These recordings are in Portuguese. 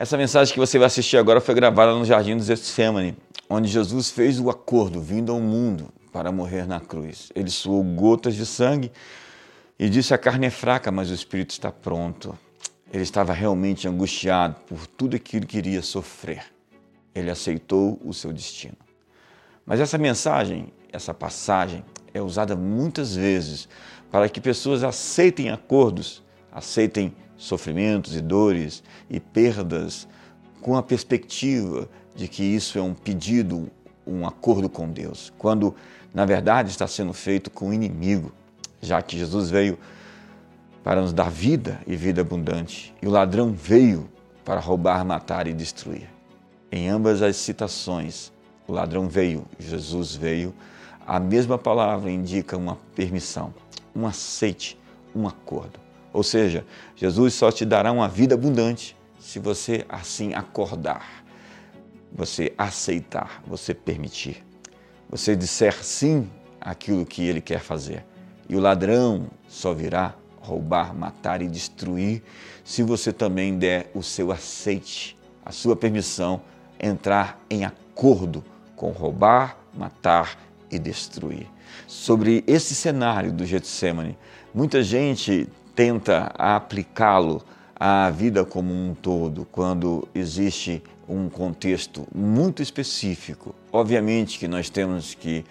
Essa mensagem que você vai assistir agora foi gravada no Jardim dos Getsemane, onde Jesus fez o acordo vindo ao mundo para morrer na cruz. Ele suou gotas de sangue e disse: A carne é fraca, mas o espírito está pronto. Ele estava realmente angustiado por tudo aquilo que iria sofrer. Ele aceitou o seu destino. Mas essa mensagem, essa passagem, é usada muitas vezes para que pessoas aceitem acordos, aceitem sofrimentos e dores e perdas com a perspectiva de que isso é um pedido, um acordo com Deus, quando na verdade está sendo feito com o inimigo, já que Jesus veio para nos dar vida e vida abundante, e o ladrão veio para roubar, matar e destruir. Em ambas as citações, o ladrão veio, Jesus veio, a mesma palavra indica uma permissão, um aceite, um acordo. Ou seja, Jesus só te dará uma vida abundante se você assim acordar, você aceitar, você permitir. Você disser sim àquilo que ele quer fazer. E o ladrão só virá roubar, matar e destruir se você também der o seu aceite, a sua permissão, entrar em acordo com roubar, matar e destruir. Sobre esse cenário do Getsemane, muita gente tenta aplicá-lo à vida como um todo, quando existe um contexto muito específico. Obviamente que nós temos que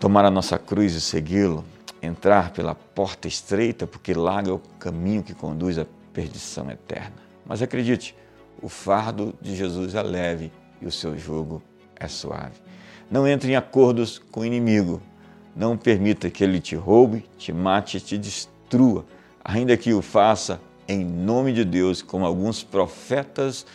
tomar a nossa cruz e segui-lo, entrar pela porta estreita, porque larga é o caminho que conduz à perdição eterna. Mas acredite, o fardo de Jesus é leve e o seu jugo é suave. Não entre em acordos com o inimigo. Não permita que ele te roube, te mate te destrua destrua, ainda que o faça em nome de Deus, como alguns profetas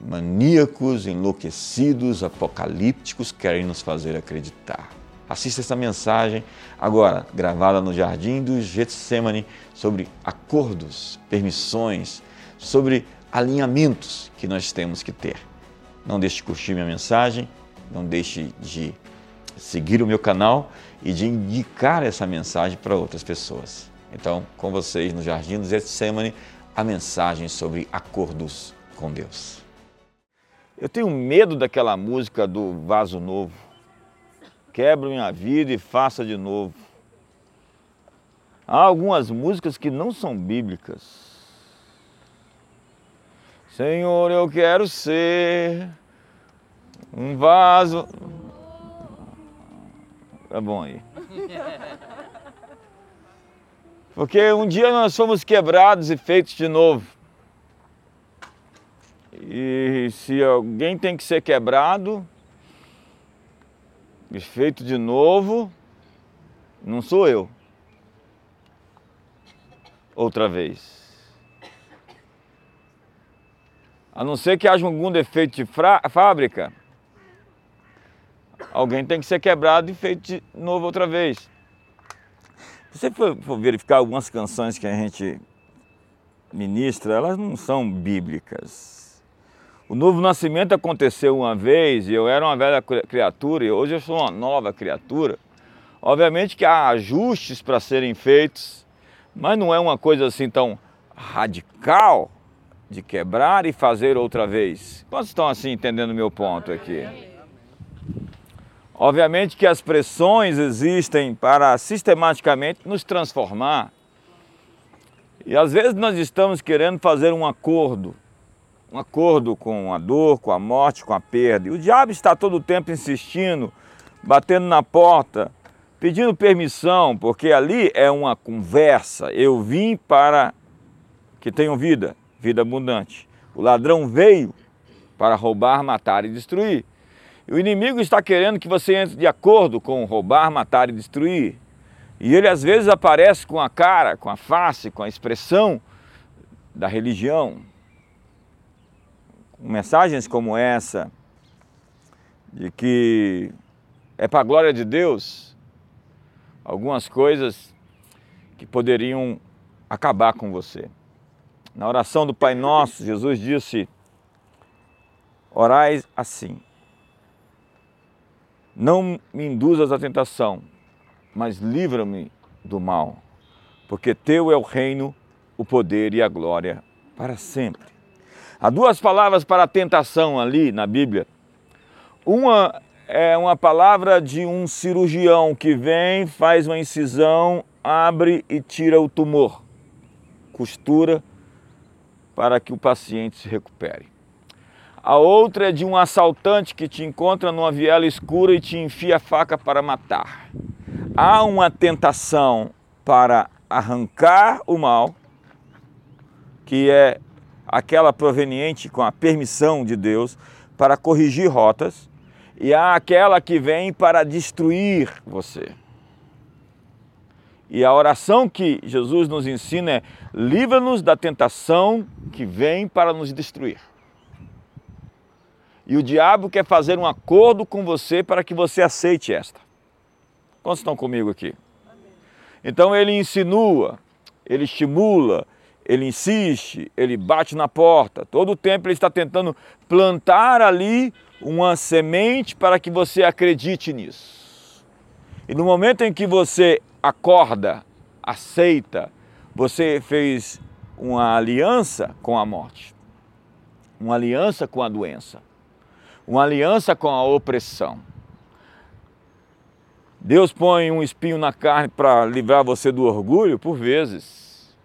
maníacos, enlouquecidos, apocalípticos querem nos fazer acreditar. Assista essa mensagem agora, gravada no Jardim do Getsemane, sobre acordos, permissões, sobre alinhamentos que nós temos que ter. Não deixe de curtir minha mensagem, não deixe de seguir o meu canal e de indicar essa mensagem para outras pessoas. Então, com vocês no Jardim do Getsemane, a mensagem sobre acordos com Deus. Eu tenho medo daquela música do Vaso Novo. Quebra minha vida e faça de novo. Há algumas músicas que não são bíblicas. Senhor, eu quero ser um vaso. Tá bom aí. Porque um dia nós fomos quebrados e feitos de novo. E se alguém tem que ser quebrado e feito de novo, não sou eu. Outra vez. A não ser que haja algum defeito de fábrica, alguém tem que ser quebrado e feito de novo outra vez. Se você for, for verificar algumas canções que a gente ministra, elas não são bíblicas. O novo nascimento aconteceu uma vez e eu era uma velha criatura e hoje eu sou uma nova criatura. Obviamente que há ajustes para serem feitos, mas não é uma coisa assim tão radical de quebrar e fazer outra vez. Quantos estão assim entendendo meu ponto aqui? Obviamente que as pressões existem para sistematicamente nos transformar. E às vezes nós estamos querendo fazer um acordo, um acordo com a dor, com a morte, com a perda. E o diabo está todo o tempo insistindo, batendo na porta, pedindo permissão, porque ali é uma conversa. Eu vim para que tenham vida, vida abundante. O ladrão veio para roubar, matar e destruir. O inimigo está querendo que você entre de acordo com roubar, matar e destruir. E ele às vezes aparece com a cara, com a face, com a expressão da religião. Com mensagens como essa, de que é para a glória de Deus, algumas coisas que poderiam acabar com você. Na oração do Pai Nosso, Jesus disse: Orais assim. Não me induzas à tentação, mas livra-me do mal, porque teu é o reino, o poder e a glória para sempre. Há duas palavras para tentação ali na Bíblia. Uma é uma palavra de um cirurgião que vem, faz uma incisão, abre e tira o tumor, costura para que o paciente se recupere. A outra é de um assaltante que te encontra numa viela escura e te enfia a faca para matar. Há uma tentação para arrancar o mal, que é aquela proveniente com a permissão de Deus para corrigir rotas, e há aquela que vem para destruir você. E a oração que Jesus nos ensina é: livra-nos da tentação que vem para nos destruir. E o diabo quer fazer um acordo com você para que você aceite esta. Quantos estão comigo aqui? Então ele insinua, ele estimula, ele insiste, ele bate na porta. Todo o tempo ele está tentando plantar ali uma semente para que você acredite nisso. E no momento em que você acorda, aceita, você fez uma aliança com a morte, uma aliança com a doença, uma aliança com a opressão. Deus põe um espinho na carne para livrar você do orgulho, por vezes.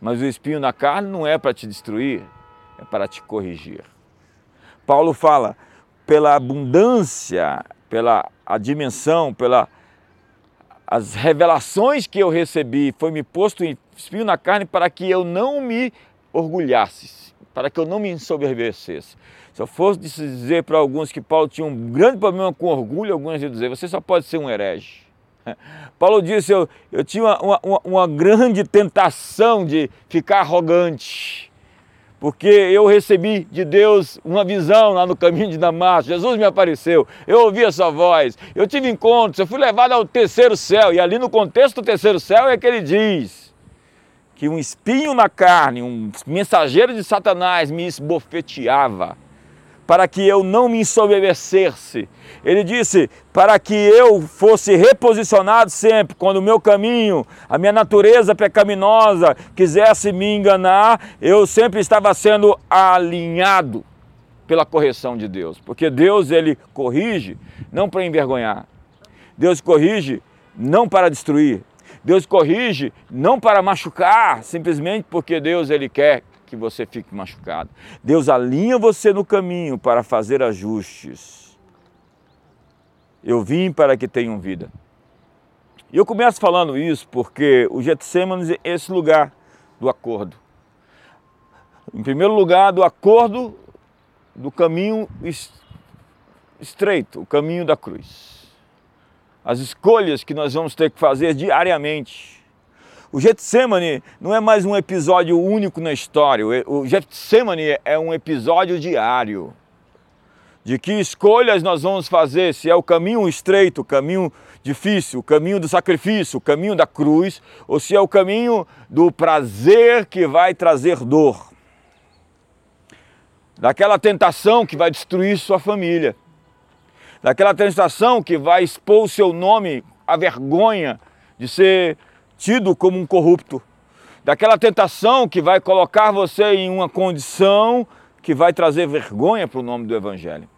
Mas o espinho na carne não é para te destruir, é para te corrigir. Paulo fala: pela abundância, pela a dimensão, pela as revelações que eu recebi, foi me posto espinho na carne para que eu não me orgulhasse, para que eu não me ensoberbecesse. Se eu fosse dizer para alguns que Paulo tinha um grande problema com orgulho, alguns iam dizer, você só pode ser um herege. Paulo disse, eu, eu tinha uma, uma, uma grande tentação de ficar arrogante porque eu recebi de Deus uma visão lá no caminho de Damasco. Jesus me apareceu, eu ouvi a sua voz, eu tive encontros, eu fui levado ao terceiro céu. E ali no contexto do terceiro céu é que ele diz que um espinho na carne, um mensageiro de Satanás me esbofeteava para que eu não me ensoberbecesse. Ele disse para que eu fosse reposicionado sempre quando o meu caminho, a minha natureza pecaminosa quisesse me enganar, eu sempre estava sendo alinhado pela correção de Deus, porque Deus ele corrige não para envergonhar. Deus corrige não para destruir. Deus corrige não para machucar, simplesmente porque Deus ele quer que você fique machucado. Deus alinha você no caminho para fazer ajustes. Eu vim para que tenham vida. E eu começo falando isso porque o Getsemane é esse lugar do acordo. Em primeiro lugar, do acordo do caminho estreito, o caminho da cruz. As escolhas que nós vamos ter que fazer diariamente o Getsemane não é mais um episódio único na história. O Getsemane é um episódio diário. De que escolhas nós vamos fazer, se é o caminho estreito, o caminho difícil, o caminho do sacrifício, o caminho da cruz, ou se é o caminho do prazer que vai trazer dor. Daquela tentação que vai destruir sua família. Daquela tentação que vai expor o seu nome à vergonha de ser tido como um corrupto, daquela tentação que vai colocar você em uma condição que vai trazer vergonha para o nome do Evangelho.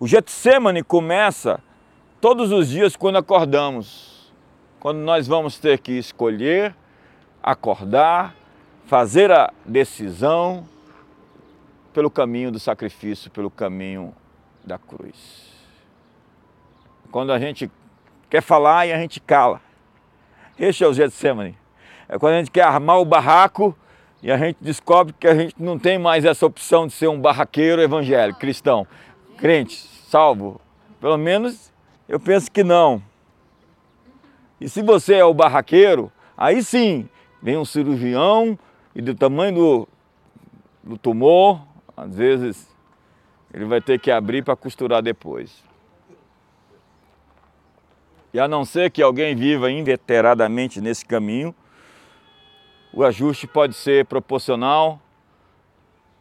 O Getsemane começa todos os dias quando acordamos, quando nós vamos ter que escolher, acordar, fazer a decisão pelo caminho do sacrifício, pelo caminho da cruz. Quando a gente quer falar e a gente cala. Este é o Getsemane. É quando a gente quer armar o barraco e a gente descobre que a gente não tem mais essa opção de ser um barraqueiro evangélico, cristão, crente, salvo. Pelo menos eu penso que não. E se você é o barraqueiro, aí sim, vem um cirurgião e do tamanho do, do tumor, às vezes ele vai ter que abrir para costurar depois. E a não ser que alguém viva inveteradamente nesse caminho, o ajuste pode ser proporcional,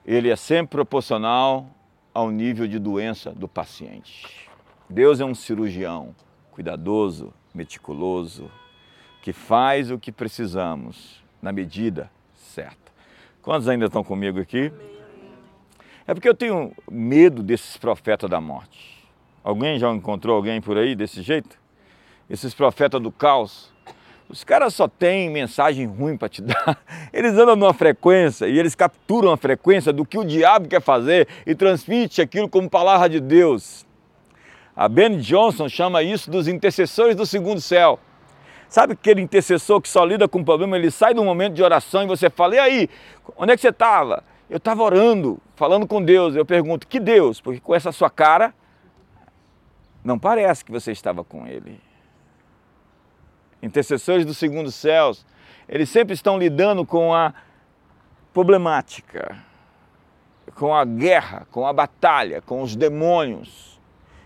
ele é sempre proporcional ao nível de doença do paciente. Deus é um cirurgião cuidadoso, meticuloso, que faz o que precisamos na medida certa. Quantos ainda estão comigo aqui? É porque eu tenho medo desses profetas da morte. Alguém já encontrou alguém por aí desse jeito? Esses profetas do caos. Os caras só têm mensagem ruim para te dar. Eles andam numa frequência e eles capturam a frequência do que o diabo quer fazer e transmite aquilo como palavra de Deus. A Ben Johnson chama isso dos intercessores do segundo céu. Sabe aquele intercessor que só lida com o problema, ele sai do momento de oração e você fala, e aí, onde é que você estava? Eu estava orando, falando com Deus. Eu pergunto, que Deus? Porque com essa sua cara, não parece que você estava com Ele. Intercessores do segundo céus, eles sempre estão lidando com a problemática, com a guerra, com a batalha, com os demônios.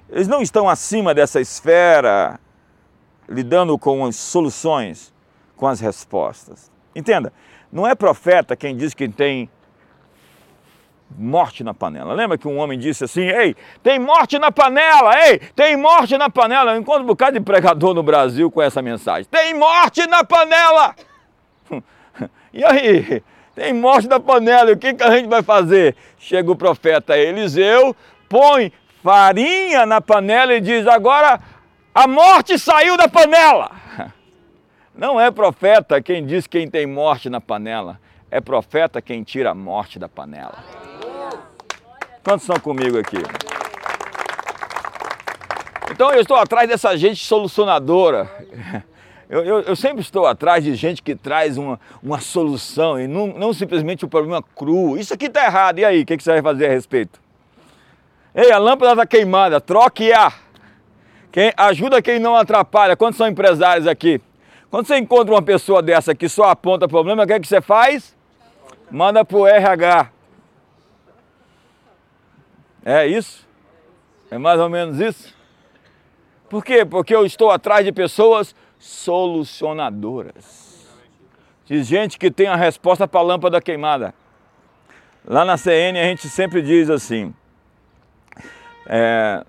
Eles não estão acima dessa esfera lidando com as soluções, com as respostas. Entenda, não é profeta quem diz que tem morte na panela. Lembra que um homem disse assim: Ei, tem morte na panela! Ei, tem morte na panela! Eu encontro um bocado de pregador no Brasil com essa mensagem: Tem morte na panela! E aí? Tem morte na panela, e o que, que a gente vai fazer? Chega o profeta Eliseu, põe farinha na panela e diz: Agora a morte saiu da panela. Não é profeta quem diz quem tem morte na panela. É profeta quem tira a morte da panela. Quantos estão comigo aqui? Então eu estou atrás dessa gente solucionadora. Eu, eu, eu, sempre estou atrás de gente que traz uma, uma solução e não, não simplesmente o um problema cru. Isso aqui está errado, e aí? O que, que você vai fazer a respeito? Ei, a lâmpada está queimada, troque-a. Quem ajuda quem não atrapalha. Quantos são empresários aqui? Quando você encontra uma pessoa dessa que só aponta problema, o que, é que você faz? Manda para o RH. É isso? É mais ou menos isso? Por quê? Porque eu estou atrás de pessoas solucionadoras. De gente que tem a resposta para a lâmpada queimada. Lá na CN a gente sempre diz assim: é,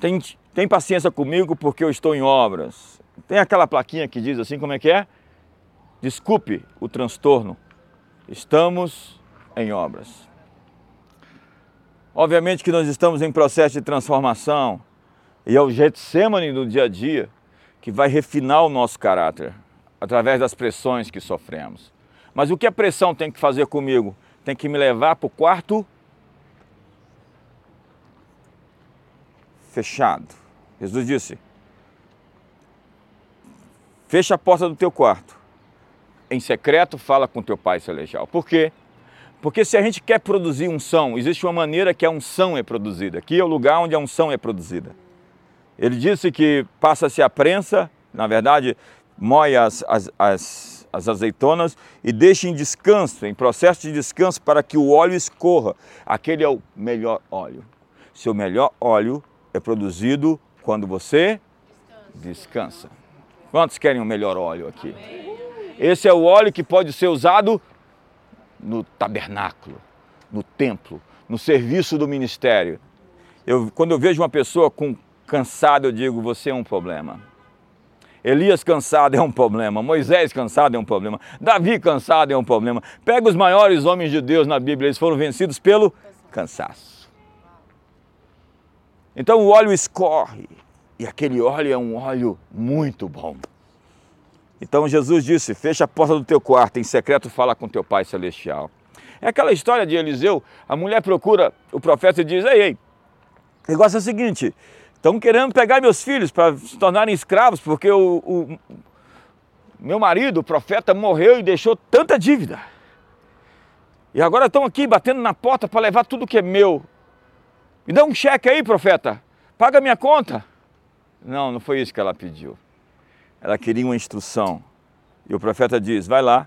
tem, tem paciência comigo porque eu estou em obras. Tem aquela plaquinha que diz assim, como é que é? Desculpe o transtorno, estamos em obras. Obviamente que nós estamos em processo de transformação e é o Getsemane do dia a dia que vai refinar o nosso caráter através das pressões que sofremos. Mas o que a pressão tem que fazer comigo? Tem que me levar para o quarto fechado. Jesus disse: Fecha a porta do teu quarto. Em secreto, fala com teu Pai Celestial. Por quê? Porque se a gente quer produzir unção, existe uma maneira que a unção é produzida. Aqui é o lugar onde a unção é produzida. Ele disse que passa-se a prensa, na verdade, moe as, as, as, as azeitonas e deixa em descanso, em processo de descanso, para que o óleo escorra. Aquele é o melhor óleo. Seu melhor óleo é produzido quando você descansa. Quantos querem o melhor óleo aqui? Esse é o óleo que pode ser usado no tabernáculo, no templo, no serviço do ministério. Eu, quando eu vejo uma pessoa com cansado, eu digo: você é um problema. Elias cansado é um problema, Moisés cansado é um problema, Davi cansado é um problema. Pega os maiores homens de Deus na Bíblia, eles foram vencidos pelo cansaço. Então o óleo escorre, e aquele óleo é um óleo muito bom. Então Jesus disse: Fecha a porta do teu quarto, em secreto fala com teu Pai Celestial. É aquela história de Eliseu, a mulher procura o profeta e diz: Ei, ei, o negócio é o seguinte: estão querendo pegar meus filhos para se tornarem escravos, porque o, o meu marido, o profeta, morreu e deixou tanta dívida. E agora estão aqui batendo na porta para levar tudo que é meu. Me dá um cheque aí, profeta, paga minha conta. Não, não foi isso que ela pediu. Ela queria uma instrução. E o profeta diz: vai lá,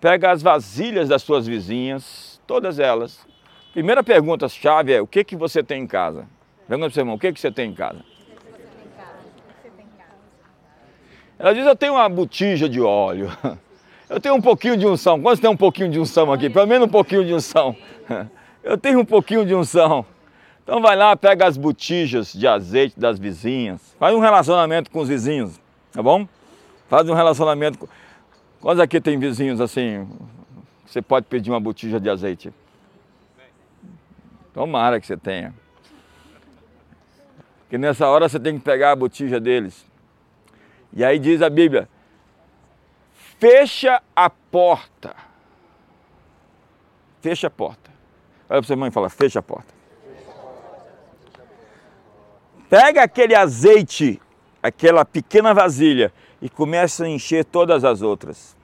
pega as vasilhas das suas vizinhas, todas elas. Primeira pergunta chave é: o que, que você tem em casa? Pergunta para o seu irmão: o que, que você tem em casa? Ela diz: Eu tenho uma botija de óleo. Eu tenho um pouquinho de unção. Quantos tem um pouquinho de unção aqui? Pelo menos um pouquinho de unção. Eu tenho um pouquinho de unção. Então vai lá, pega as botijas de azeite das vizinhas, faz um relacionamento com os vizinhos, tá bom? Faz um relacionamento. Quantos aqui tem vizinhos assim, você pode pedir uma botija de azeite? Tomara que você tenha. Que nessa hora você tem que pegar a botija deles. E aí diz a Bíblia: fecha a porta. Fecha a porta. Olha para sua mãe e fala: fecha a porta. Pega aquele azeite, aquela pequena vasilha e começa a encher todas as outras.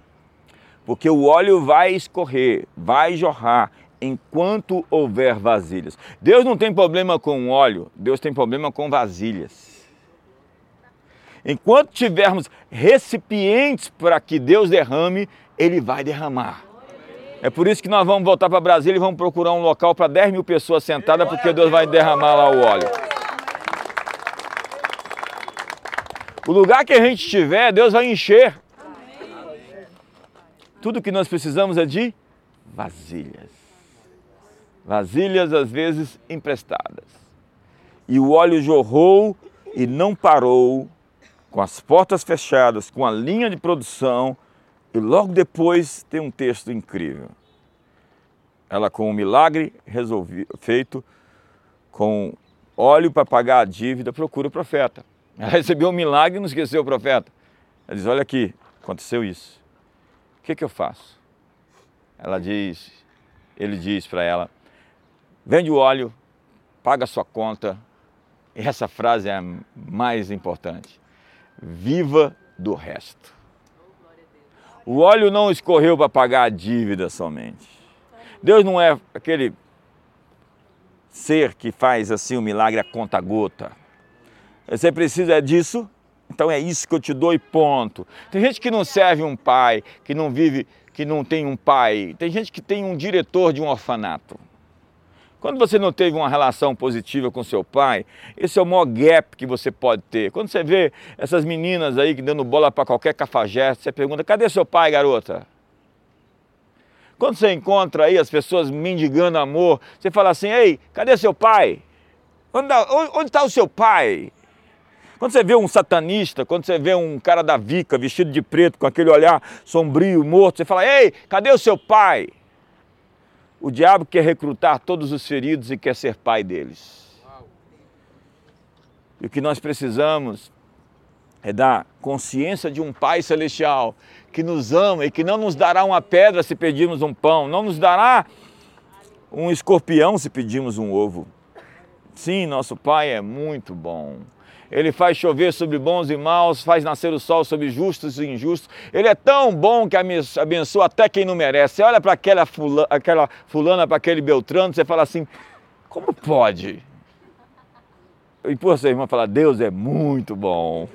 Porque o óleo vai escorrer, vai jorrar enquanto houver vasilhas. Deus não tem problema com óleo, Deus tem problema com vasilhas. Enquanto tivermos recipientes para que Deus derrame, Ele vai derramar. É por isso que nós vamos voltar para Brasília e vamos procurar um local para 10 mil pessoas sentadas, porque Deus vai derramar lá o óleo. O lugar que a gente estiver, Deus vai encher. Tudo que nós precisamos é de vasilhas. Vasilhas às vezes emprestadas. E o óleo jorrou e não parou, com as portas fechadas, com a linha de produção, e logo depois tem um texto incrível. Ela com um milagre resolvido, feito, com óleo para pagar a dívida, procura o profeta. Ela recebeu um milagre e não esqueceu o profeta. Ela diz: Olha aqui, aconteceu isso. O que, que eu faço? Ela diz, ele diz para ela: Vende o óleo, paga a sua conta. E essa frase é a mais importante. Viva do resto. O óleo não escorreu para pagar a dívida somente. Deus não é aquele ser que faz assim o um milagre a conta gota. Você precisa disso, então é isso que eu te dou e ponto. Tem gente que não serve um pai, que não vive, que não tem um pai. Tem gente que tem um diretor de um orfanato. Quando você não teve uma relação positiva com seu pai, esse é o maior gap que você pode ter. Quando você vê essas meninas aí que dando bola para qualquer cafajeste, você pergunta: cadê seu pai, garota? Quando você encontra aí as pessoas mendigando amor, você fala assim: ei, cadê seu pai? Onde está o seu pai? Quando você vê um satanista, quando você vê um cara da vica vestido de preto, com aquele olhar sombrio, morto, você fala: ei, cadê o seu pai? O diabo quer recrutar todos os feridos e quer ser pai deles. E o que nós precisamos é da consciência de um Pai Celestial que nos ama e que não nos dará uma pedra se pedirmos um pão, não nos dará um escorpião se pedirmos um ovo. Sim, nosso Pai é muito bom. Ele faz chover sobre bons e maus, faz nascer o sol sobre justos e injustos. Ele é tão bom que abençoa até quem não merece. Você olha para aquela, fulana, aquela fulana, para aquele Beltrano, você fala assim: como pode? E por sua irmã falar: Deus é muito bom.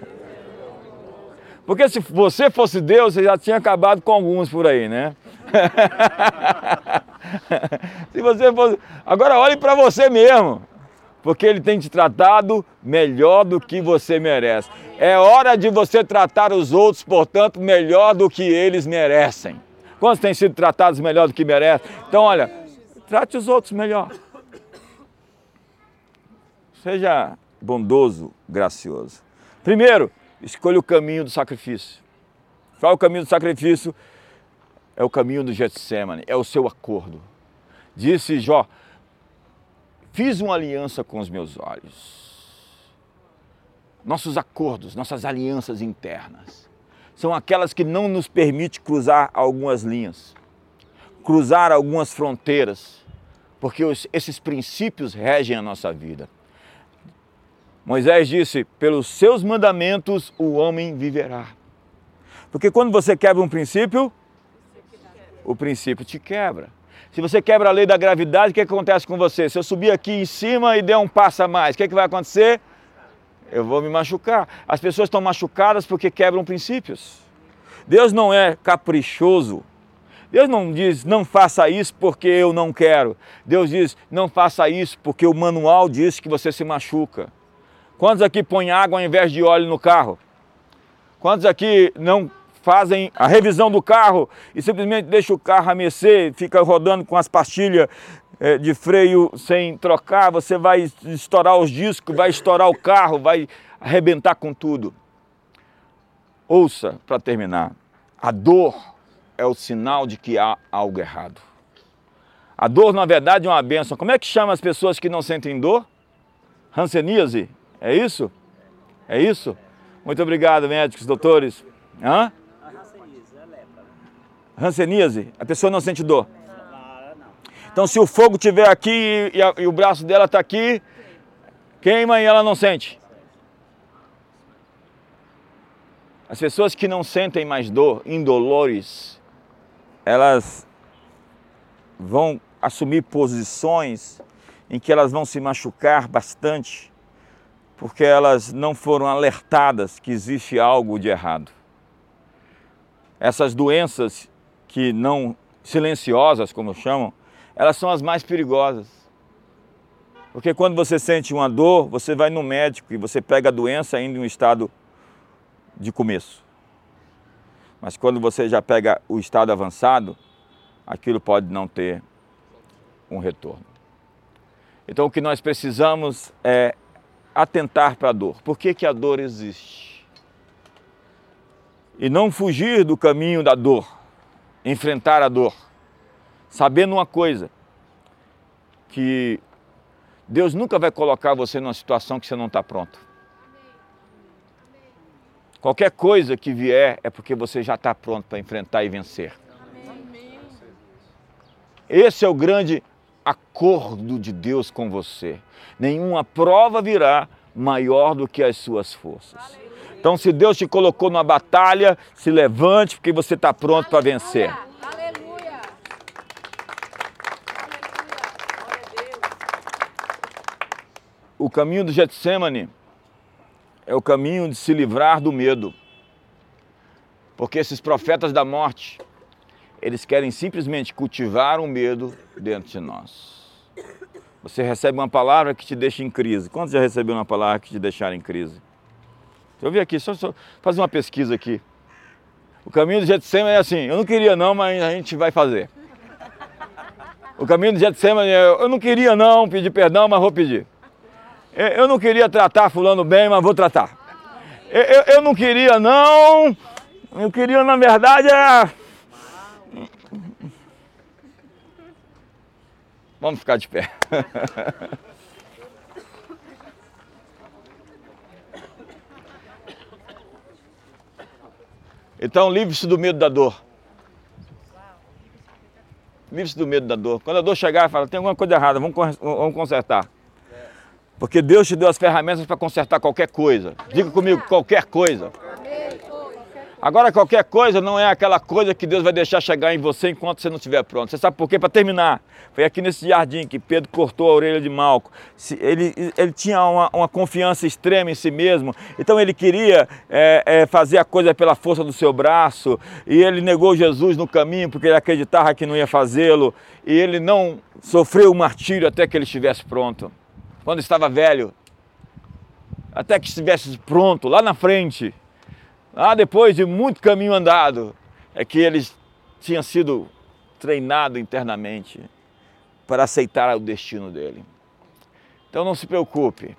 Porque se você fosse Deus, você já tinha acabado com alguns por aí, né? se você fosse. Agora olhe para você mesmo porque Ele tem te tratado melhor do que você merece. É hora de você tratar os outros, portanto, melhor do que eles merecem. Quantos têm sido tratados melhor do que merecem? Então, olha, trate os outros melhor. Seja bondoso, gracioso. Primeiro, escolha o caminho do sacrifício. Qual é o caminho do sacrifício? É o caminho do Getsemane, é o seu acordo. Disse Jó, Fiz uma aliança com os meus olhos. Nossos acordos, nossas alianças internas, são aquelas que não nos permitem cruzar algumas linhas, cruzar algumas fronteiras, porque esses princípios regem a nossa vida. Moisés disse: pelos seus mandamentos o homem viverá. Porque quando você quebra um princípio, o princípio te quebra. Se você quebra a lei da gravidade, o que, é que acontece com você? Se eu subir aqui em cima e der um passo a mais, o que, é que vai acontecer? Eu vou me machucar. As pessoas estão machucadas porque quebram princípios. Deus não é caprichoso. Deus não diz não faça isso porque eu não quero. Deus diz não faça isso porque o manual diz que você se machuca. Quantos aqui põem água ao invés de óleo no carro? Quantos aqui não fazem a revisão do carro e simplesmente deixam o carro amecer, fica rodando com as pastilhas é, de freio sem trocar, você vai estourar os discos, vai estourar o carro, vai arrebentar com tudo. Ouça, para terminar, a dor é o sinal de que há algo errado. A dor, na verdade, é uma benção. Como é que chama as pessoas que não sentem dor? Hanseníase, é isso? É isso? Muito obrigado, médicos, doutores. Hã? A hanseníase, é lepra. Hanseníase, a pessoa não sente dor. Então, se o fogo estiver aqui e, a, e, o braço dela está aqui, queima e ela não sente. As pessoas que não sentem mais dor, indolores, elas vão assumir posições em que elas vão se machucar bastante, porque elas não foram alertadas que existe algo de errado. Essas doenças que não silenciosas, como chamam, elas são as mais perigosas. Porque quando você sente uma dor, você vai no médico e você pega a doença ainda em um estado de começo. Mas quando você já pega o estado avançado, aquilo pode não ter um retorno. Então o que nós precisamos é atentar para a dor. Por que, que a dor existe? E não fugir do caminho da dor, enfrentar a dor sabendo uma coisa, que Deus nunca vai colocar você numa situação que você não está pronto. Qualquer coisa que vier é porque você já está pronto para enfrentar e vencer. Esse é o grande acordo de Deus com você. Nenhuma prova virá maior do que as suas forças. Então, se Deus te colocou numa batalha, se levante, porque você está pronto para vencer. O caminho do Getsemane é o caminho de se livrar do medo. Porque esses profetas da morte, eles querem simplesmente cultivar o medo dentro de nós. Você recebe uma palavra que te deixa em crise. Quantos já recebeu uma palavra que te deixaram em crise? Eu vi aqui, só, só fazer uma pesquisa aqui. O caminho do Getsemane é assim, eu não queria não, mas a gente vai fazer. O caminho do Getsemane é, eu não queria não pedir perdão, mas vou pedir. Eu não queria tratar fulano bem, mas vou tratar. Eu, eu não queria não. Eu queria, na verdade, é... Vamos ficar de pé. Então, livre-se do medo da dor. Livre-se do medo da dor. Quando a dor chegar, fala, tem alguma coisa errada, vamos, vamos consertar. Porque Deus te deu as ferramentas para consertar qualquer coisa. Diga comigo, qualquer coisa. Agora, qualquer coisa não é aquela coisa que Deus vai deixar chegar em você enquanto você não estiver pronto. Você sabe por quê? Para terminar, foi aqui nesse jardim que Pedro cortou a orelha de Malco. Ele, ele tinha uma, uma confiança extrema em si mesmo, então ele queria é, é, fazer a coisa pela força do seu braço, e ele negou Jesus no caminho porque ele acreditava que não ia fazê-lo, e ele não sofreu o martírio até que ele estivesse pronto quando estava velho, até que estivesse pronto, lá na frente, lá depois de muito caminho andado, é que eles tinham sido treinados internamente para aceitar o destino dele. Então não se preocupe,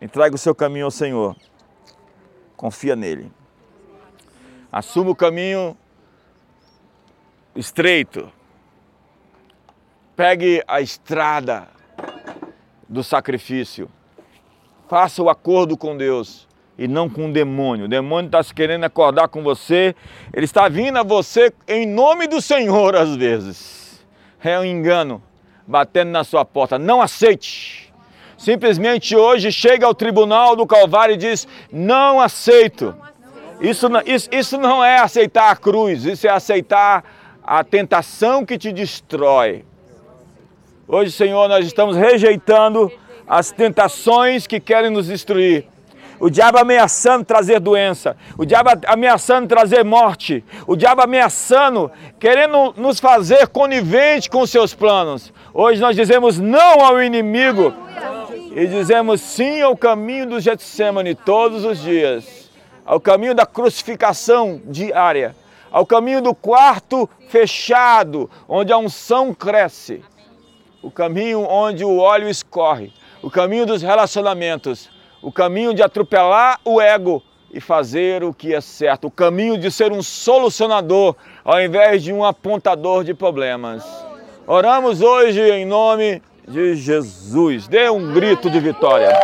entregue o seu caminho ao Senhor, confia nele. Assuma o caminho estreito, pegue a estrada do sacrifício. Faça o acordo com Deus e não com o demônio. O demônio está querendo acordar com você, ele está vindo a você em nome do Senhor às vezes. É um engano batendo na sua porta. Não aceite. Simplesmente hoje chega ao tribunal do Calvário e diz: Não aceito. Isso, isso, isso não é aceitar a cruz, isso é aceitar a tentação que te destrói. Hoje, Senhor, nós estamos rejeitando as tentações que querem nos destruir. O diabo ameaçando trazer doença, o diabo ameaçando trazer morte, o diabo ameaçando, querendo nos fazer conivente com seus planos. Hoje nós dizemos não ao inimigo e dizemos sim ao caminho do Getsemane todos os dias, ao caminho da crucificação diária, ao caminho do quarto fechado, onde a unção cresce. O caminho onde o óleo escorre, o caminho dos relacionamentos, o caminho de atropelar o ego e fazer o que é certo, o caminho de ser um solucionador ao invés de um apontador de problemas. Oramos hoje em nome de Jesus. Dê um grito de vitória.